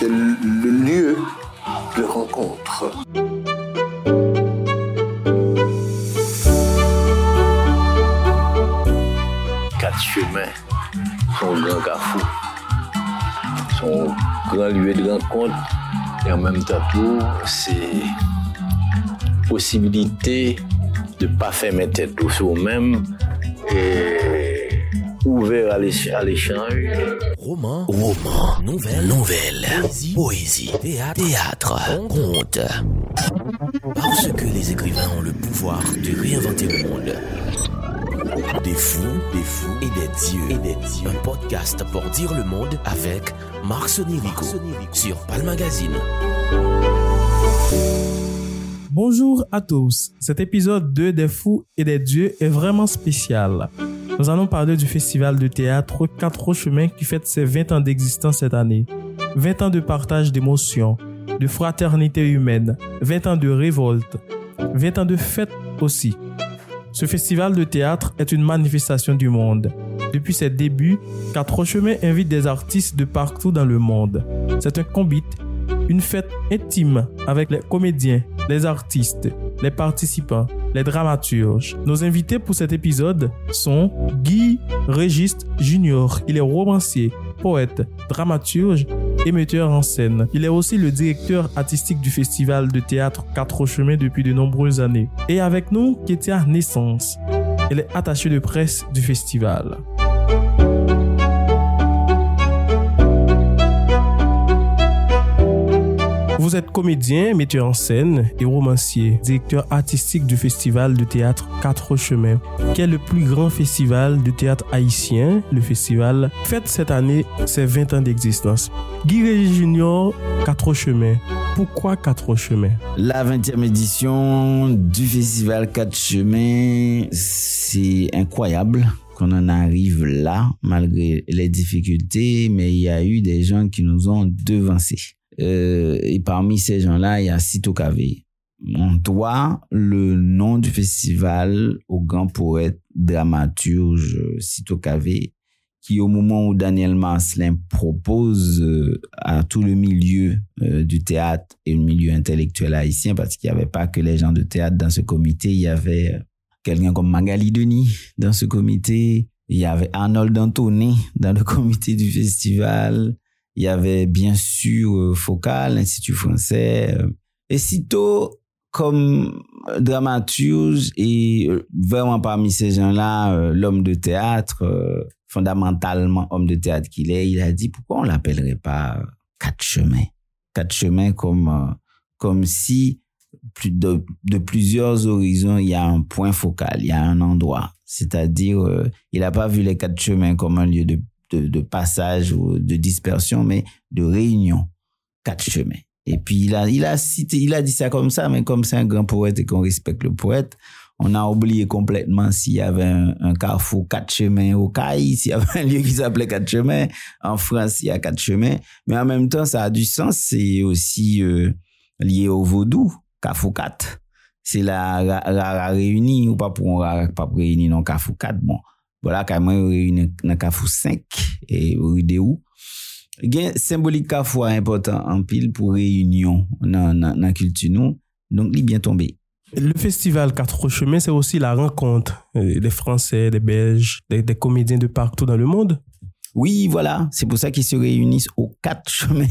c'est le lieu de rencontre. Quatre chemins, son grand carrefour, son grand lieu de rencontre, et en même temps tout, c'est possibilité de ne pas mettre tête sur même et ouvert à l'échange. Roman, roman, nouvelle, nouvelle, poésie, poésie théâtre, théâtre, conte. Parce que les écrivains ont le pouvoir de réinventer le monde. Des fous, des fous et des dieux. Et des dieux. Un podcast pour dire le monde avec Marc Sonirico sur Palm Magazine. Bonjour à tous. Cet épisode 2 des fous et des dieux est vraiment spécial. Nous allons parler du festival de théâtre Quatre Chemins qui fête ses 20 ans d'existence cette année. 20 ans de partage d'émotions, de fraternité humaine, 20 ans de révolte, 20 ans de fête aussi. Ce festival de théâtre est une manifestation du monde. Depuis ses débuts, Quatre Chemins invite des artistes de partout dans le monde. C'est un combit, une fête intime avec les comédiens, les artistes, les participants, les dramaturges. Nos invités pour cet épisode sont Guy Régiste Junior. Il est romancier, poète, dramaturge et metteur en scène. Il est aussi le directeur artistique du festival de théâtre Quatre Chemins depuis de nombreuses années. Et avec nous, Kétia Naissance. Elle est attachée de presse du festival. Vous êtes comédien, metteur en scène et romancier, directeur artistique du festival de théâtre Quatre Chemins, qui est le plus grand festival de théâtre haïtien. Le festival fête cette année ses 20 ans d'existence? Guy Régis Junior, Quatre Chemins. Pourquoi Quatre Chemins? La 20e édition du festival Quatre Chemins, c'est incroyable qu'on en arrive là, malgré les difficultés, mais il y a eu des gens qui nous ont devancés. Euh, et parmi ces gens-là, il y a Sito Kavé. On doit le nom du festival au grand poète dramaturge Sito Kavé, qui au moment où Daniel Marcelin propose euh, à tout le milieu euh, du théâtre et le milieu intellectuel haïtien, parce qu'il n'y avait pas que les gens de théâtre dans ce comité, il y avait quelqu'un comme Magali Denis dans ce comité, il y avait Arnold Anthony dans le comité du festival, il y avait bien sûr euh, Focal, l'Institut français. Euh, et sitôt, comme dramaturge et euh, vraiment parmi ces gens-là, l'homme de théâtre, fondamentalement homme de théâtre qu'il est, il a dit pourquoi on l'appellerait pas quatre chemins? Quatre chemins comme, comme si de, plusieurs horizons, il y a un point focal, il y a un endroit. C'est-à-dire, il n'a pas vu les quatre chemins comme un lieu de de, passage ou de dispersion, mais de réunion. Quatre chemins. Et puis, il a, il a cité, il a dit ça comme ça, mais comme c'est un grand poète et qu'on respecte le poète, on a oublié complètement s'il y avait un, carrefour quatre chemins au CAI, s'il y avait un lieu qui s'appelait quatre chemins. En France, il y a quatre chemins. Mais en même temps, ça a du sens. C'est aussi euh, lié au vaudou, carrefour quatre. C'est la, la, réunie, ou pas pour un pas réunir, non, carrefour quatre. Bon, voilà, quand même, réuni dans Carrefour 5 et rue des Il y a symbolique Carrefour important en pile pour réunion dans la culture nous. Donc, il est bien tombé. Le festival Quatre Chemins, c'est aussi la rencontre euh, des Français, des Belges, des comédiens de partout dans le monde. Oui, voilà, c'est pour ça qu'ils se réunissent aux quatre chemins.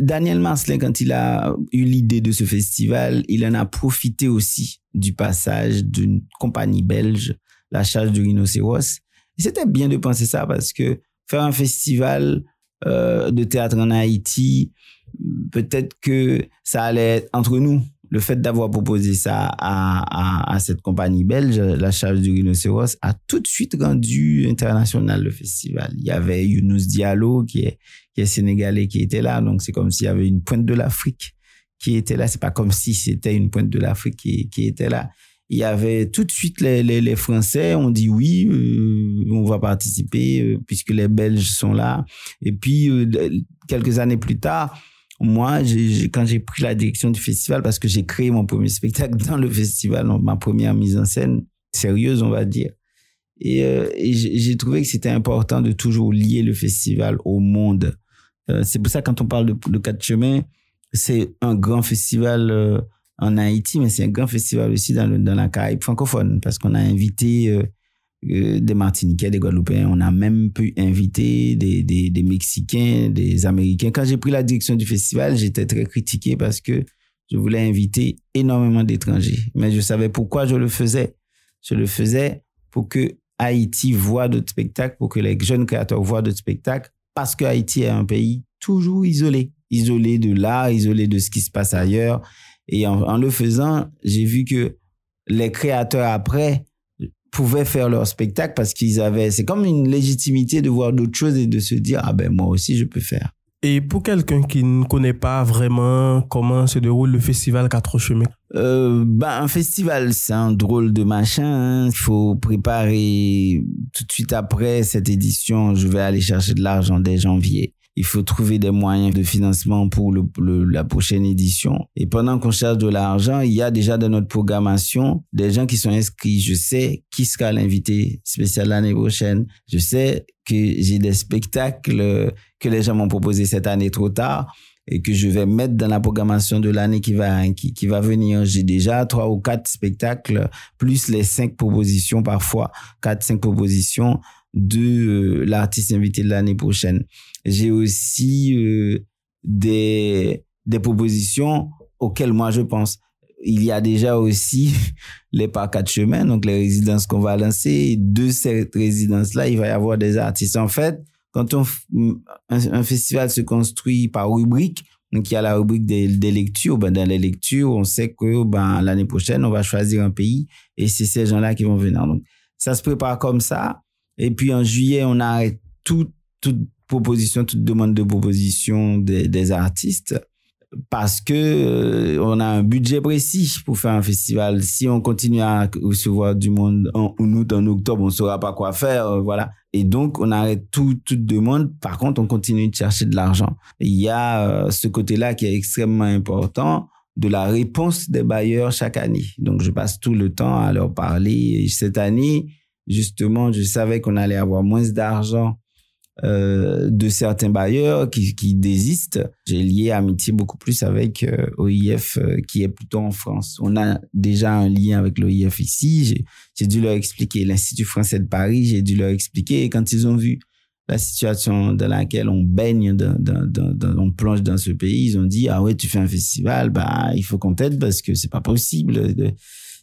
Daniel Marcelin, quand il a eu l'idée de ce festival, il en a profité aussi du passage d'une compagnie belge, la charge du rhinocéros. C'était bien de penser ça parce que faire un festival euh, de théâtre en Haïti, peut-être que ça allait être entre nous le fait d'avoir proposé ça à, cette compagnie belge, la charge du rhinocéros, a tout de suite rendu international le festival. Il y avait Younous Diallo, qui est, qui sénégalais, qui était là. Donc, c'est comme s'il y avait une pointe de l'Afrique qui était là. C'est pas comme si c'était une pointe de l'Afrique qui, était là. Il y avait tout de suite les, Français ont dit oui, euh, on va participer euh, puisque les Belges sont là. Et puis, euh, quelques années plus tard, moi, quand j'ai pris la direction du festival, parce que j'ai créé mon premier spectacle dans le festival, ma première mise en scène sérieuse, on va dire. Et, euh, et j'ai trouvé que c'était important de toujours lier le festival au monde Euh, c'est pour ça quand on parle de, de quatre chemins, c'est un grand festival euh, en Haïti, mais c'est un grand festival aussi dans, le, dans la Caraïbe francophone parce qu'on a invité euh, des Martiniquais, des Guadeloupéens, on a même pu inviter des, des, Mexicains, des Américains. Quand j'ai pris la direction du festival, j'étais très critiqué parce que je voulais inviter énormément d'étrangers, mais je savais pourquoi je le faisais. Je le faisais pour que Haïti voit d'autres spectacles, pour que les jeunes créateurs voient d'autres spectacles, parce que Haïti est un pays toujours isolé, isolé de l'art, isolé de ce qui se passe ailleurs. Et en le faisant, j'ai vu que les créateurs après pouvaient faire leur spectacle parce qu'ils avaient, c'est comme une légitimité de voir d'autres choses et de se dire, ah ben moi aussi je peux faire. Et pour quelqu'un qui ne connaît pas vraiment comment se déroule le festival Quatre Chemins, Euh, bah, un festival, c'est un drôle de machin. hein. Il faut préparer tout de suite après cette édition. Je vais aller chercher de l'argent dès janvier. Il faut trouver des moyens de financement pour le, le- la prochaine édition. Et pendant qu'on cherche de l'argent, il y a déjà dans notre programmation des gens qui sont inscrits. Je sais qui sera l'invité spécial l'année prochaine. Je sais que j'ai des spectacles que les gens m'ont proposés cette année trop tard et que je vais mettre dans la programmation de l'année qui va, qui, qui va venir. J'ai déjà trois ou quatre spectacles, plus les cinq propositions parfois, quatre, cinq propositions de euh, l'artiste invité de l'année prochaine. J'ai aussi euh, des, des propositions auxquelles moi je pense. Il y a déjà aussi les parcs quatre chemins, donc les résidences qu'on va lancer. De ces résidences-là, il va y avoir des artistes. En fait, quand on, un festival se construit par rubrique, donc il y a la rubrique des, des lectures, ben dans les lectures, on sait que ben l'année prochaine, on va choisir un pays et c'est ces gens-là qui vont venir. Donc ça se prépare comme ça. Et puis en juillet, on arrête toute, toute proposition, toute demande de proposition des, des artistes parce que euh, on a un budget précis pour faire un festival. Si on continue à recevoir du monde en, août, en octobre, on saura pas quoi faire, euh, voilà. Et donc on arrête tout, toute demande. Par contre, on continue de chercher de l'argent. Il y a euh, ce côté-là qui est extrêmement important de la réponse des bailleurs chaque année. Donc je passe tout le temps à leur parler. Et cette année, justement, je savais qu'on allait avoir moins d'argent euh, de certains bailleurs qui, désistent. J'ai lié amitié beaucoup plus avec euh, OIF euh, qui est plutôt en France. On a déjà un lien avec l'OIF ici. J'ai- dû leur expliquer l'Institut français de Paris. J'ai dû leur expliquer et quand ils ont vu la situation dans laquelle on baigne, dans, on plonge dans ce pays, ils ont dit ah ouais tu fais un festival, bah il faut qu'on t'aide parce que c'est pas possible.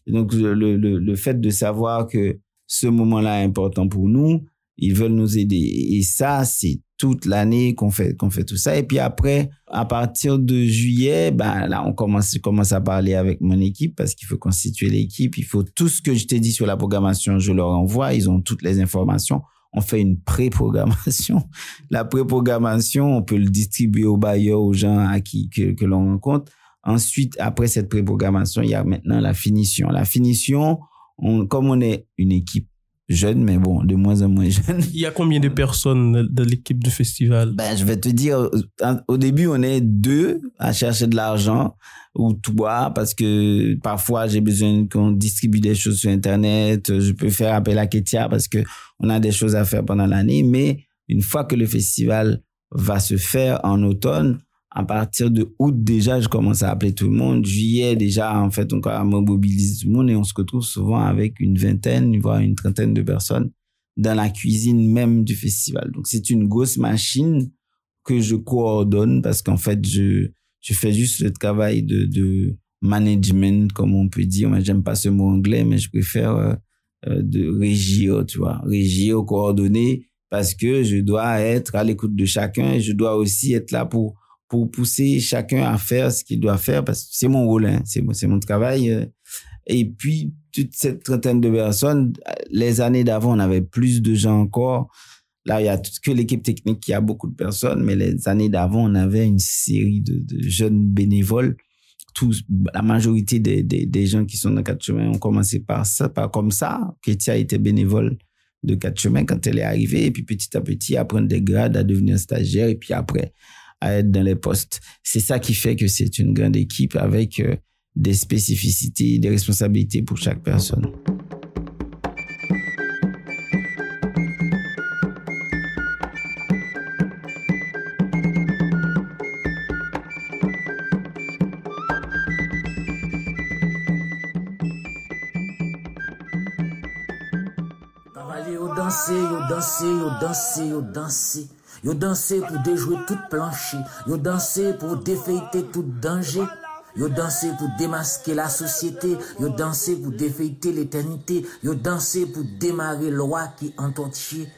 donc le fait de savoir que ce moment-là est important pour nous, ils veulent nous aider. Et ça, c'est toute l'année qu'on fait, qu'on fait tout ça. Et puis après, à partir de juillet, ben là, on commence, commence à parler avec mon équipe parce qu'il faut constituer l'équipe. Il faut tout ce que je t'ai dit sur la programmation, je leur envoie. Ils ont toutes les informations. On fait une pré-programmation. La pré-programmation, on peut le distribuer aux bailleurs, aux gens à qui que, l'on rencontre. Ensuite, après cette pré-programmation, il y a maintenant la finition. La finition, on, comme on est une équipe jeune, mais bon, de moins en moins jeune, il y a combien de personnes de l'équipe du festival? Ben, je vais te dire, au début, on est deux à chercher de l'argent, ou toi, parce que parfois, j'ai besoin qu'on distribue des choses sur Internet. Je peux faire appel à Ketia parce que on a des choses à faire pendant l'année. Mais une fois que le festival va se faire en automne, à partir de août, déjà, je commence à appeler tout le monde. Juillet, déjà, en fait, on mobilise tout le monde et on se retrouve souvent avec une vingtaine, voire une trentaine de personnes dans la cuisine même du festival. Donc, c'est une grosse machine que je coordonne parce qu'en fait, je, je fais juste le travail de, de management, comme on peut dire. Moi, j'aime pas ce mot anglais, mais je préfère euh, euh, de régir, tu vois, régir, coordonner, parce que je dois être à l'écoute de chacun et je dois aussi être là pour pour pousser chacun à faire ce qu'il doit faire parce que c'est mon rôle, hein, c'est mon, travail. euh. Et puis, toute cette trentaine de personnes, les années d'avant, on avait plus de gens encore. Là, il y a que l'équipe technique qui a beaucoup de personnes, mais les années d'avant, on avait une série de, jeunes bénévoles. Tous, la majorité des, des, des gens qui sont dans Quatre Chemins ont commencé par ça, par comme ça. Ketia était bénévole de Quatre Chemins quand elle est arrivée, et puis petit à petit, à prendre des grades, à devenir stagiaire, et puis après, à être dans les postes. C'est ça qui fait que c'est une grande équipe avec euh, des spécificités, des responsabilités pour chaque personne yo dansé. Pour déjouer toute plancher. Yo dansé pour défeiter tout danger. Yo dansé pour démasquer la société. Yo dansé pour défeiter l'éternité. Yo dansé pour démarrer le roi qui entend chier.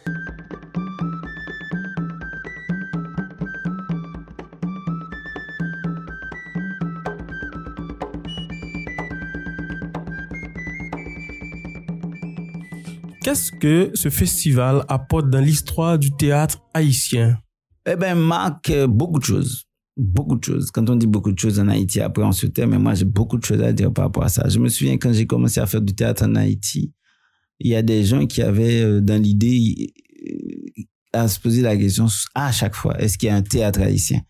Qu'est-ce que ce festival apporte dans l'histoire du théâtre haïtien? Eh ben, Marc, euh, beaucoup de choses. Beaucoup de choses. Quand on dit beaucoup de choses en Haïti, après on se tait, mais moi j'ai beaucoup de choses à dire par rapport à ça. Je me souviens quand j'ai commencé à faire du théâtre en Haïti, il y a des gens qui avaient euh, dans l'idée euh, à se poser la question à chaque fois, est-ce qu'il y a un théâtre haïtien?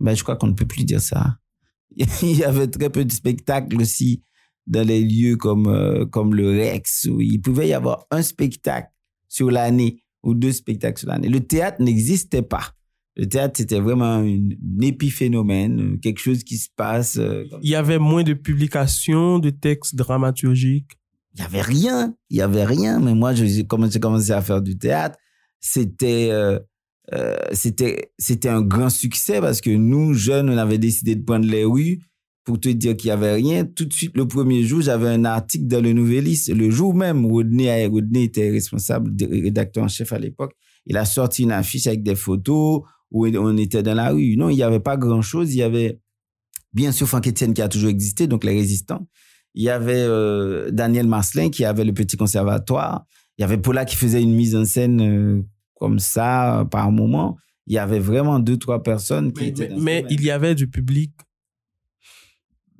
Ben, je crois qu'on ne peut plus dire ça. Il y avait très peu de spectacles aussi dans les lieux comme, euh, comme le Rex, où il pouvait y avoir un spectacle sur l'année ou deux spectacles sur l'année. Le théâtre n'existait pas. Le théâtre, c'était vraiment un épiphénomène, quelque chose qui se passe. euh, Il y avait moins de publications, de textes dramaturgiques. il y avait rien, il y avait rien. Mais moi, j'ai commencé à faire du théâtre, c'était euh, euh, c'était c'était un grand succès parce que nous jeunes, on avait décidé de prendre les rues pour te dire qu'il y avait rien. Tout de suite, le premier jour, j'avais un article dans le Nouvelliste. Le jour même, Rodney, Rodney était responsable, de- rédacteur en chef à l'époque. Il a sorti une affiche avec des photos où on était dans la rue. Non, il n'y avait pas grand-chose. Il y avait, bien sûr, Franck Etienne qui a toujours existé, donc les résistants. Il y avait euh, Daniel Marcelin qui avait le petit conservatoire. Il y avait Paula qui faisait une mise en scène euh, comme ça par moment. Il y avait vraiment deux, trois personnes qui Mais, étaient dans mais il y avait du public.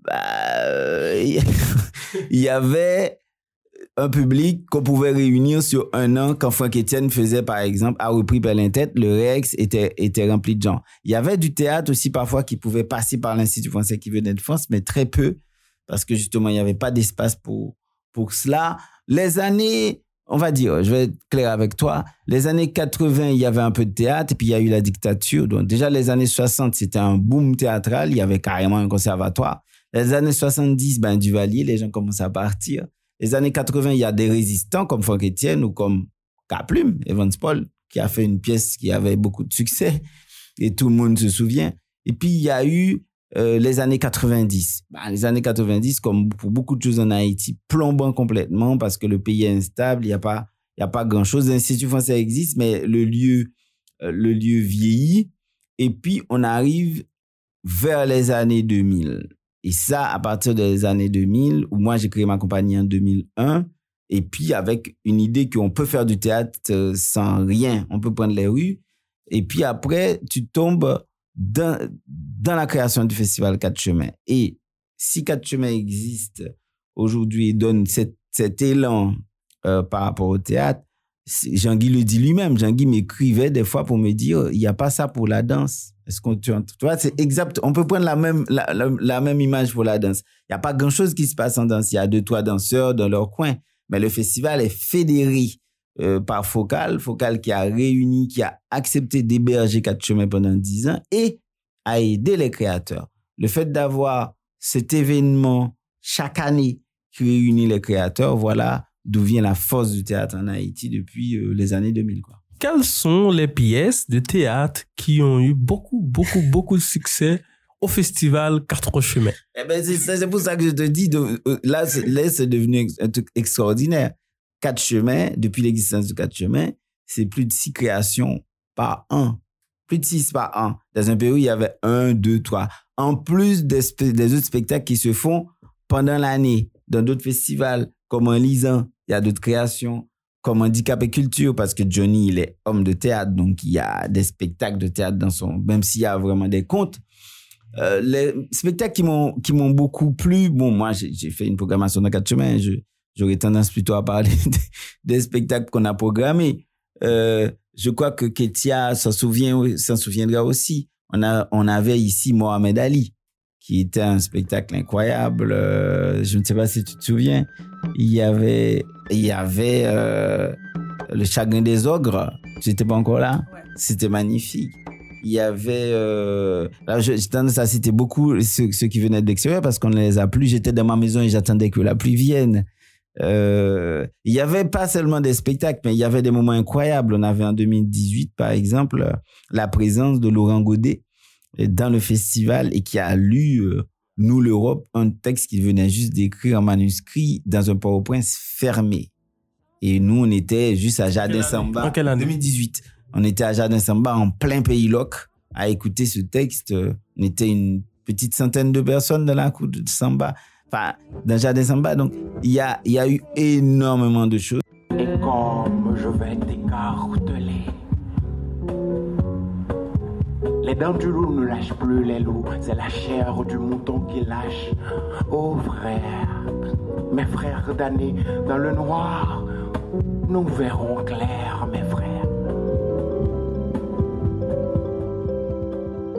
Bah, euh, il y avait un public qu'on pouvait réunir sur un an quand Franck Etienne faisait, par exemple, a repris Tête, le Rex était, était rempli de gens. Il y avait du théâtre aussi parfois qui pouvait passer par l'Institut français qui venait de France, mais très peu, parce que justement, il n'y avait pas d'espace pour, pour cela. Les années, on va dire, je vais être clair avec toi, les années 80, il y avait un peu de théâtre, puis il y a eu la dictature. Donc déjà, les années 60, c'était un boom théâtral, il y avait carrément un conservatoire. Les années 70, ben, Duvalier, les gens commencent à partir. Les années 80, il y a des résistants comme Franck Etienne ou comme Caplume, Evans Paul, qui a fait une pièce qui avait beaucoup de succès et tout le monde se souvient. Et puis, il y a eu euh, les années 90. Ben, les années 90, comme pour beaucoup de choses en Haïti, plombant complètement parce que le pays est instable, il n'y a pas, pas grand-chose. L'Institut français existe, mais le lieu, euh, le lieu vieillit. Et puis, on arrive vers les années 2000. Et ça, à partir des années 2000, où moi j'ai créé ma compagnie en 2001, et puis avec une idée qu'on peut faire du théâtre sans rien, on peut prendre les rues. Et puis après, tu tombes dans, la création du festival Quatre Chemins. Et si Quatre Chemins existe aujourd'hui et donne cet, élan euh, par rapport au théâtre, Jean-Guy le dit lui-même. Jean-Guy m'écrivait des fois pour me dire, il n'y a pas ça pour la danse. Est-ce qu'on tu, vois, c'est exact. On peut prendre la même, la- la même image pour la danse. Il n'y a pas grand-chose qui se passe en danse. Il y a deux, trois danseurs dans leur coin. Mais le festival est fédéré euh, par Focal. Focal qui a réuni, qui a accepté d'héberger Quatre Chemins pendant dix ans et a aidé les créateurs. Le fait d'avoir cet événement chaque année qui réunit les créateurs, voilà d'où vient la force du théâtre en Haïti depuis euh, les années 2000. Quoi. Quelles sont les pièces de théâtre qui ont eu beaucoup, beaucoup, beaucoup de succès au festival Quatre Chemins? Eh ben, c'est pour ça que je te dis, de- euh, là, c'est, devenu un truc extraordinaire. Quatre chemins, depuis l'existence de quatre chemins, c'est plus de six créations par an. Plus de six par an. Dans un pays où il y avait un, deux, trois. En plus des, des autres spectacles qui se font pendant l'année, dans d'autres festivals, comme en lisant, il y a d'autres créations, comme Handicap et Culture, parce que Johnny, il est homme de théâtre, donc il y a des spectacles de théâtre dans son, même s'il y a vraiment des contes. Euh, les spectacles qui m'ont qui m'ont beaucoup plu bon moi j'ai fait une programmation dans quatre chemins j'aurais tendance plutôt à parler des, des spectacles qu'on a programmés. Euh, je crois que Ketia s'en souvient s'en souviendra aussi. On a on avait ici Mohamed Ali qui était un spectacle incroyable euh, je ne sais pas si tu te souviens il y avait il y avait euh, le chagrin des ogres. Tu n'étais pas encore là? C'était magnifique. Il y avait euh, là je- j'ai tendance à citer beaucoup ceux, ceux qui venaient de l'extérieur parce qu'on ne les a plus. J'étais dans ma maison et j'attendais que la pluie vienne. Euh, il y avait pas seulement des spectacles, mais il y avait des moments incroyables. On avait en 2018, par exemple, la présence de Laurent Godet dans le festival et qui a lu euh, Nous l'Europe, un texte qu'il venait juste d'écrire en manuscrit dans un PowerPoint fermé. Et nous, on était juste à Jardin Samba. En quelle année? 2018. On était à Jardin Samba en plein pays loc à écouter ce texte. On était une petite centaine de personnes dans la cour de Samba. Enfin, dans Jardin Samba. Donc, il y a, il y a eu énormément de choses. Et comme je vais t'écarteler. Les dents du loup ne lâchent plus les loups, c'est la chair du mouton qui lâche. Oh frère, mes frères damnés dans le noir, nous verrons clair, mes frères.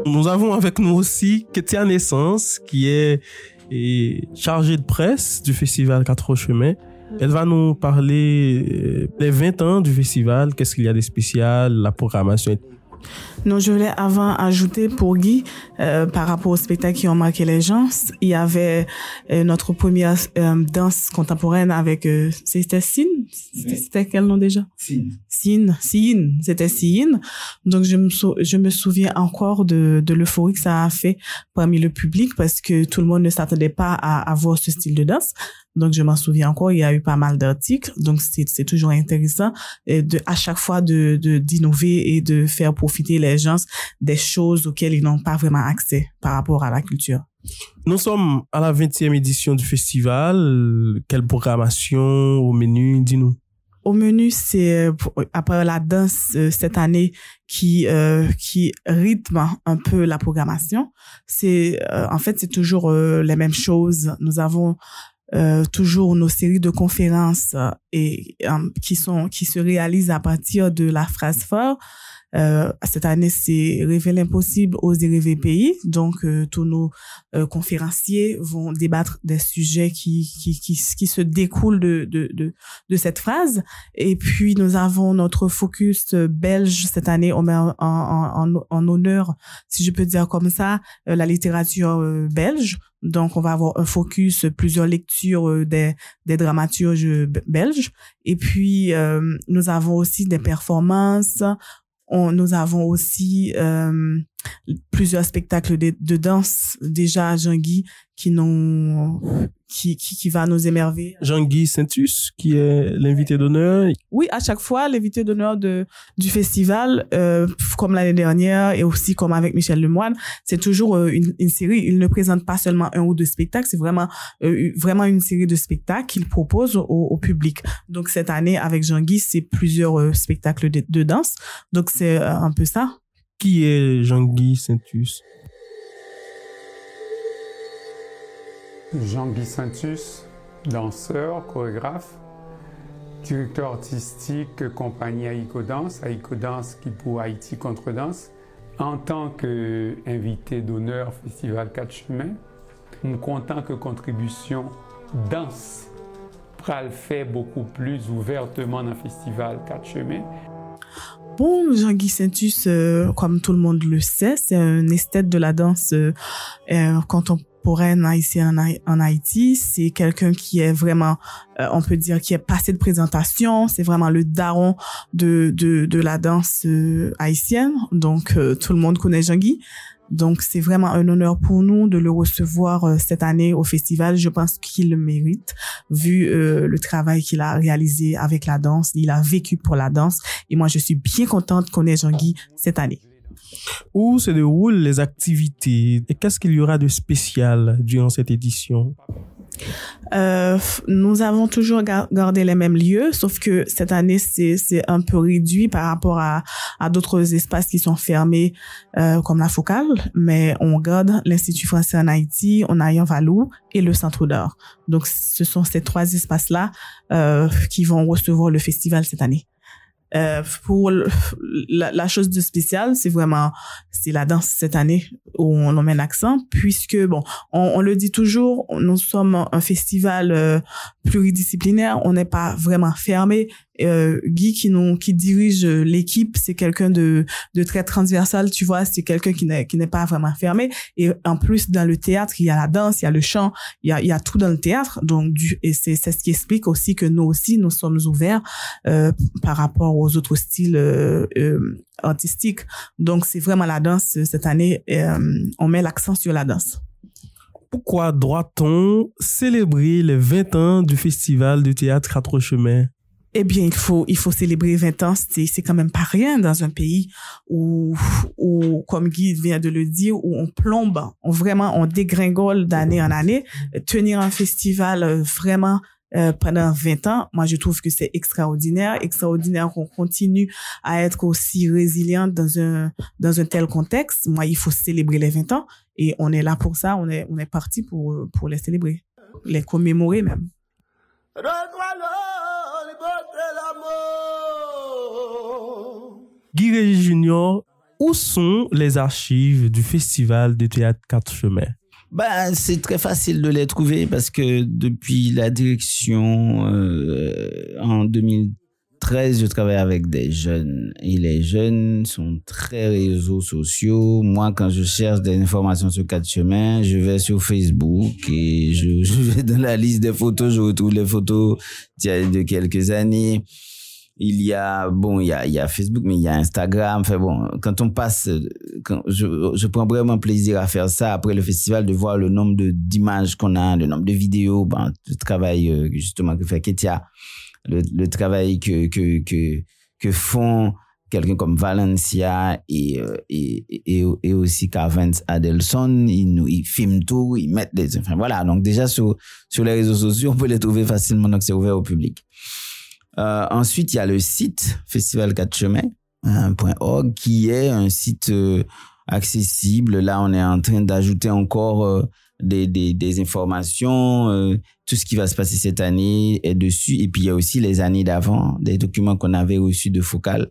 Nous avons avec nous aussi Ketia Naissance, qui est est chargée de presse du festival Quatre Chemins. Elle va nous parler euh, des 20 ans du festival, qu'est-ce qu'il y a de spécial, la programmation. Non, je voulais avant ajouter pour Guy, euh, par rapport aux spectacles qui ont marqué les gens, il y avait euh, notre première euh, danse contemporaine avec, euh, c'était Sin C'était quel nom déjà? Sin. Sin, Sin, c'était Sin. Donc je me, sou- je me souviens encore de, de l'euphorie que ça a fait parmi le public parce que tout le monde ne s'attendait pas à, à voir ce style de danse. Donc je m'en souviens encore, il y a eu pas mal d'articles. Donc c'est toujours intéressant et de à chaque fois de de- d'innover et de faire profiter les gens des choses auxquelles ils n'ont pas vraiment accès par rapport à la culture. Nous sommes à la 20e édition du festival. Quelle programmation au menu, dis-nous? Au menu, c'est euh, pour- après la danse euh, cette année qui euh, qui rythme un peu la programmation. C'est euh, en fait c'est toujours euh, les mêmes choses. Nous avons euh, toujours nos séries de conférences euh, et euh, qui sont qui se réalisent à partir de la phrase phare. Euh, cette année, c'est Rêver l'impossible, oser rêver pays. Donc, euh, tous nos euh, conférenciers vont débattre des sujets qui qui qui, qui se découlent de de de, de cette phrase. Et puis, nous avons notre focus belge cette année. En, en, en, en honneur, si je peux dire comme ça, la littérature belge. Donc, on va avoir un focus, plusieurs lectures des, des dramaturges belges. Et puis, euh, nous avons aussi des performances. On, nous avons aussi euh, plusieurs spectacles de, danse déjà à Jean-Guy qui, n'ont- qui, qui, qui va nous émerveiller. Jean-Guy Saintus, qui est l'invité d'honneur. Oui, à chaque fois, l'invité d'honneur de du festival, euh, comme l'année dernière et aussi comme avec Michel Lemoine, c'est toujours euh, une, une série. Il ne présente pas seulement un ou deux spectacles, c'est vraiment euh, vraiment une série de spectacles qu'il propose au, au public. Donc cette année, avec Jean-Guy, c'est plusieurs spectacles de, de danse. Donc c'est un peu ça. Qui est Jean-Guy Saintus? Jean-Guy Saintus, danseur, chorégraphe, directeur artistique compagnie Aïko Danse, Aïko Danse qui pour Haïti Contredanse. En tant qu'invité d'honneur Festival 4 Chemins, je suis content que contribution danse pral fait beaucoup plus ouvertement dans le Festival 4 Chemins. Bon, Jean-Guy Saintus, euh, comme tout le monde le sait, c'est un esthète de la danse euh, euh, contemporaine haïtienne en, Haï- en Haïti. C'est quelqu'un qui est vraiment, euh, on peut dire, qui est passé de présentation. C'est vraiment le daron de, de, la danse euh, haïtienne. Donc, euh, tout le monde connaît Jean-Guy. Donc, c'est vraiment un honneur pour nous de le recevoir euh, cette année au festival. Je pense qu'il le mérite, vu le travail qu'il a réalisé avec la danse. Il a vécu pour la danse. Et moi, je suis bien contente qu'on ait Jean-Guy cette année. Où se déroulent les activités et qu'est-ce qu'il y aura de spécial durant cette édition? Euh, nous avons toujours gar- gardé les mêmes lieux, sauf que cette année, c'est un peu réduit par rapport à, d'autres espaces qui sont fermés, euh, comme la Focale, mais on garde l'Institut français en Haïti, on a Yan Valou et le Centre d'Or. Donc, ce sont ces trois espaces-là euh, qui vont recevoir le festival cette année. Euh, pour le- la, la chose de spécial, c'est vraiment c'est la danse cette année où on en met l'accent, puisque bon, on, on le dit toujours, nous sommes un festival euh, pluridisciplinaire, on n'est pas vraiment fermé. Euh, Guy qui nous qui dirige l'équipe, c'est quelqu'un de de très transversal, tu vois, c'est quelqu'un qui n'est qui n'est pas vraiment fermé et en plus dans le théâtre, il y a la danse, il y a le chant, il y a il y a tout dans le théâtre. Donc du et c'est c'est ce qui explique aussi que nous aussi nous sommes ouverts euh, par rapport aux autres styles euh, euh, artistiques. Donc c'est vraiment la danse cette année euh, on met l'accent sur la danse pourquoi doit-on célébrer les 20 ans du Festival de théâtre Quatre Chemins? Eh bien, il faut, il faut célébrer 20 ans. C'est, c'est quand même pas rien dans un pays où, où, comme Guy vient de le dire, où on plombe, on vraiment, on dégringole d'année en année. Tenir un festival euh, vraiment euh, pendant 20 ans, moi je trouve que c'est extraordinaire, extraordinaire qu'on continue à être aussi résilient dans un dans un tel contexte. Moi, il faut célébrer les 20 ans et on est là pour ça, on est on est parti pour pour les célébrer, les commémorer même. Guy Régis Junior, où sont les archives du Festival de théâtre Quatre Chemins? Ben, c'est très facile de les trouver parce que depuis la direction euh, en 2013, je travaille avec des jeunes. Et les jeunes sont très réseaux sociaux. Moi, quand je cherche des informations sur quatre chemins, je vais sur Facebook et je, je vais dans la liste des photos, je retrouve les photos de quelques années. Il y a bon il y a il y a Facebook mais il y a Instagram. Enfin bon quand on passe je prends vraiment plaisir à faire ça après le festival de voir le nombre d'images qu'on a le nombre de vidéos ben le travail euh, justement que fait Ketia le, le travail que que que que font quelqu'un comme Valencia et, euh, et, et, aussi Carvens Adelson, ils, ils filment tout, ils mettent des... Enfin voilà, donc déjà sur, sur les réseaux sociaux, on peut les trouver facilement, donc c'est ouvert au public. Euh, ensuite, il y a le site Festival 4 chemins.org qui est un site euh, accessible. Là, on est en train d'ajouter encore euh, des, des, des, informations. Euh, tout ce qui va se passer cette année est dessus. Et puis, il y a aussi les années d'avant, des documents qu'on avait reçus de Focal.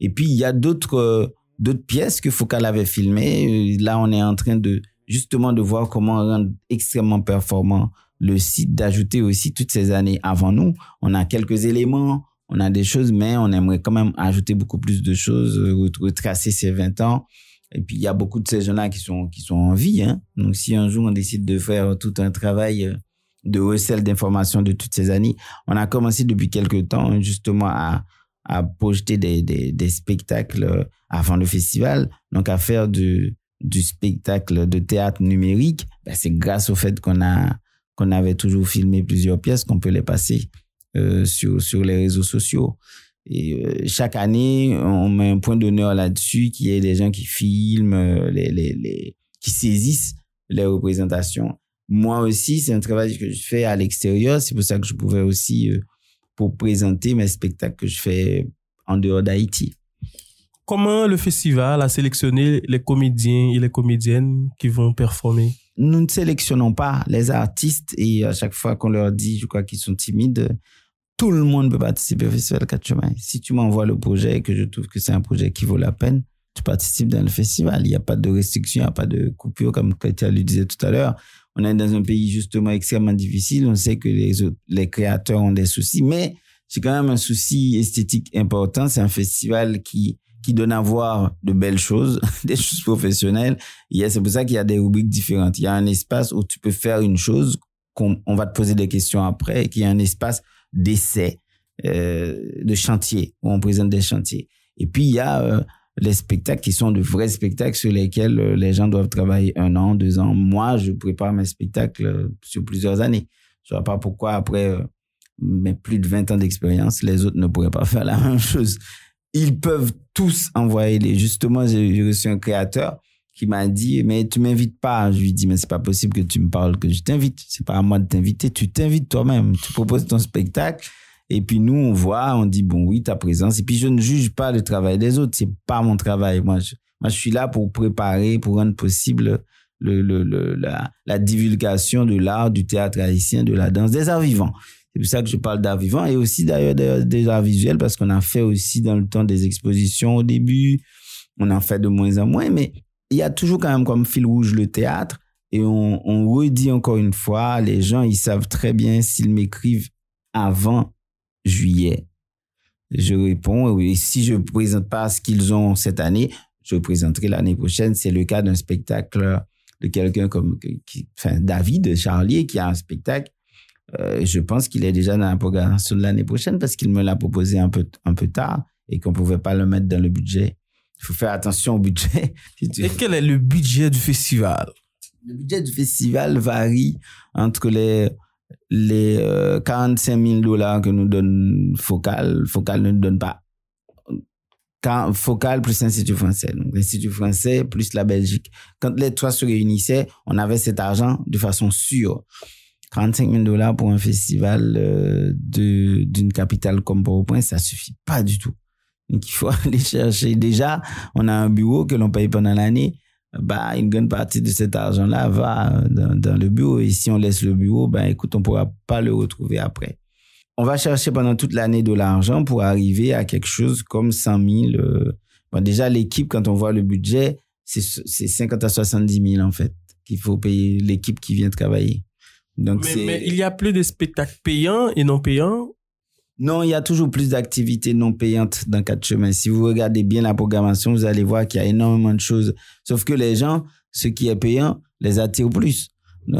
Et puis, il y a d'autres d'autres pièces que Focal avait filmées. Là, on est en train de justement de voir comment rendre extrêmement performant le site d'ajouter aussi toutes ces années avant nous. On a quelques éléments, on a des choses, mais on aimerait quand même ajouter beaucoup plus de choses, euh, retracer ces 20 ans. Et puis, il y a beaucoup de ces gens-là qui sont, qui sont en vie. Hein. Donc, si un jour on décide de faire tout un travail euh, de recel d'informations de toutes ces années, on a commencé depuis quelques temps justement à, à projeter des, des, spectacles euh, avant le festival, donc à faire du, du spectacle de théâtre numérique. Ben, c'est grâce au fait qu'on a qu'on avait toujours filmé plusieurs pièces, qu'on peut les passer euh, sur, sur les réseaux sociaux. Et euh, chaque année, on met un point d'honneur là-dessus, qui est des gens qui filment, euh, les, les, les, qui saisissent les représentations. Moi aussi, c'est un travail que je fais à l'extérieur. C'est pour ça que je pouvais aussi, euh, pour présenter mes spectacles que je fais en dehors d'Haïti. Comment le festival a sélectionné les comédiens et les comédiennes qui vont performer? Nous ne sélectionnons pas les artistes et à chaque fois qu'on leur dit, je crois qu'ils sont timides, tout le monde peut participer au Festival 4 chemins. Si tu m'envoies le projet et que je trouve que c'est un projet qui vaut la peine, tu participes dans le festival. Il n'y a pas de restriction, il n'y a pas de coupure, comme Katia le disait tout à l'heure. On est dans un pays justement extrêmement difficile. On sait que les, les créateurs ont des soucis, mais c'est quand même un souci esthétique important. C'est un festival qui qui donne à voir de belles choses, des choses professionnelles. C'est pour ça qu'il y a des rubriques différentes. Il y a un espace où tu peux faire une chose, qu'on on va te poser des questions après, et qu'il y a un espace d'essai, euh, de chantier, où on présente des chantiers. Et puis, il y a euh, les spectacles qui sont de vrais spectacles sur lesquels euh, les gens doivent travailler un an, deux ans. Moi, je prépare mes spectacles sur plusieurs années. Je vois pas pourquoi après mes plus de 20 ans d'expérience, les autres ne pourraient pas faire la même chose ils peuvent tous envoyer les. Justement, j'ai reçu un créateur qui m'a dit, mais tu m'invites pas. Je lui dis, mais c'est pas possible que tu me parles, que je t'invite. C'est pas à moi de t'inviter. Tu t'invites toi-même. Tu proposes ton spectacle. Et puis nous, on voit, on dit, bon, oui, ta présence. Et puis je ne juge pas le travail des autres. C'est pas mon travail. Moi, je, moi, je suis là pour préparer, pour rendre possible le, le, le la, la divulgation de l'art, du théâtre haïtien, de la danse, des arts vivants. C'est pour ça que je parle d'art vivant et aussi d'ailleurs des arts visuels parce qu'on a fait aussi dans le temps des expositions au début. On en fait de moins en moins, mais il y a toujours quand même comme fil rouge le théâtre Et on, redit encore une fois, les gens, ils savent très bien s'ils m'écrivent avant juillet. Je réponds, oui, si je ne présente pas ce qu'ils ont cette année, je présenterai l'année prochaine. C'est le cas d'un spectacle de quelqu'un comme qui, enfin, David Charlier qui a un spectacle. Euh, je pense qu'il est déjà dans la programmation de l'année prochaine parce qu'il me l'a proposé un peu, un peu tard et qu'on ne pouvait pas le mettre dans le budget. Il faut faire attention au budget. Et quel est le budget du festival? Le budget du festival varie entre les, les euh, 45 000 dollars que nous donne Focal. Focal ne nous donne pas. Quand, Focal plus l'Institut français. Donc, l'Institut français plus la Belgique. Quand les trois se réunissaient, on avait cet argent de façon sûre. 45 000 dollars pour un festival euh, de d'une capitale comme Port-au-Prince, ça suffit pas du tout. Donc, il faut aller chercher. Déjà, on a un bureau que l'on paye pendant l'année. Bah, une grande partie de cet argent-là va dans, dans, le bureau. Et si on laisse le bureau, ben, écoute, on pourra pas le retrouver après. On va chercher pendant toute l'année de l'argent pour arriver à quelque chose comme 100 000. Euh, bon, déjà, l'équipe, quand on voit le budget, c'est 50 à 70 000, en fait, qu'il faut payer l'équipe qui vient travailler. Donc, mais, mais il y a plus de spectacles payants et non payants non, il y a toujours plus d'activités non payantes dans Quatre Chemins. Si vous regardez bien la programmation, vous allez voir qu'il y a énormément de choses. Sauf que les gens, ce qui est payant, les attire plus.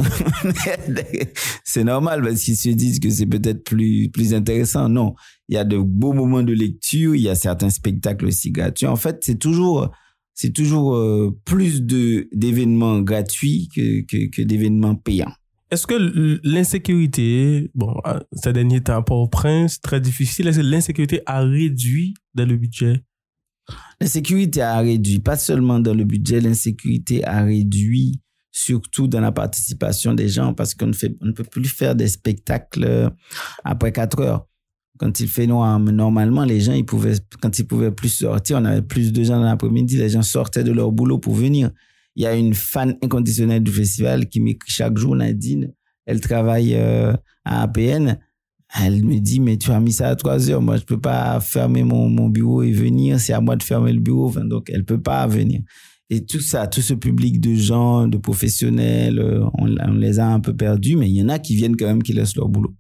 c'est normal parce qu'ils se disent que c'est peut-être plus, plus intéressant. Non, il y a de beaux moments de lecture, il y a certains spectacles aussi gratuits. En fait, c'est toujours, c'est toujours euh, plus d'événements gratuits que, que d'événements payants. Est-ce que l'insécurité, bon, ces derniers temps, Port-au-Prince, très difficile, est-ce que l'insécurité a réduit dans le budget? L'insécurité a réduit, pas seulement dans le budget, l'insécurité a réduit surtout dans la participation des gens parce qu'on ne, peut plus faire des spectacles après 4 heures. Quand il fait noir, normalement, les gens, ils pouvaient, quand ils pouvaient plus sortir, on avait plus de gens dans l'après-midi, les gens sortaient de leur boulot pour venir. Il y a une fan inconditionnelle du festival qui m'écrit chaque jour, Nadine. Elle travaille euh, à APN. Elle me dit, mais tu as mis ça à 3 heures. Moi, je peux pas fermer mon, mon bureau et venir. C'est à moi de fermer le bureau. Enfin, donc, elle peut pas venir. Et tout ça, tout ce public de gens, de professionnels, euh, on, on les a un peu perdus, mais il y en a qui viennent quand même, qui laissent leur boulot.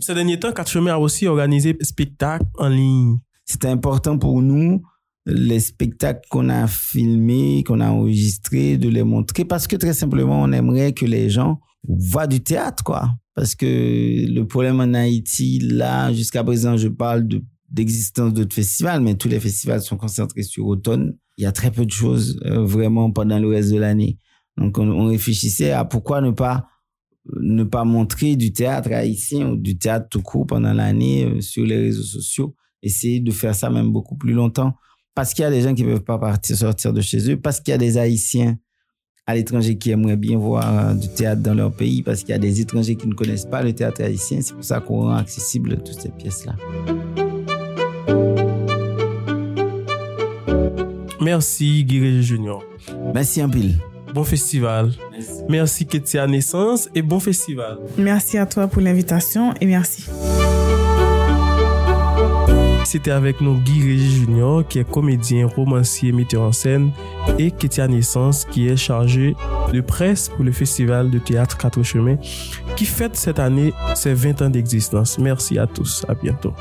Ces derniers temps, Quatre Chemins a aussi organisé spectacles en ligne. C'était important pour nous les spectacles qu'on a filmés, qu'on a enregistrés, de les montrer parce que très simplement, on aimerait que les gens voient du théâtre, quoi. Parce que le problème en Haïti, là, jusqu'à présent, je parle de d'existence d'autres festivals, mais tous les festivals sont concentrés sur automne. Il y a très peu de choses euh, vraiment pendant le reste de l'année. Donc, on, on, réfléchissait à pourquoi ne pas ne pas montrer du théâtre haïtien ou du théâtre tout court pendant l'année euh, sur les réseaux sociaux. Essayer de faire ça même beaucoup plus longtemps parce qu'il y a des gens qui ne peuvent pas partir, sortir de chez eux, parce qu'il y a des Haïtiens à l'étranger qui aimeraient bien voir du théâtre dans leur pays, parce qu'il y a des étrangers qui ne connaissent pas le théâtre haïtien. C'est pour ça qu'on rend accessible toutes ces pièces-là. Merci Guy Junior. Merci un pile. Bon festival. Merci. merci Ketia Naissance et bon festival. Merci à toi pour l'invitation et merci. C'était avec nous Guy Régis Junior, qui est comédien, romancier, metteur en scène, et Kétia Naissance, qui est chargé de presse pour le Festival de théâtre Quatre Chemins, qui fête cette année ses 20 ans d'existence. Merci à tous. À bientôt.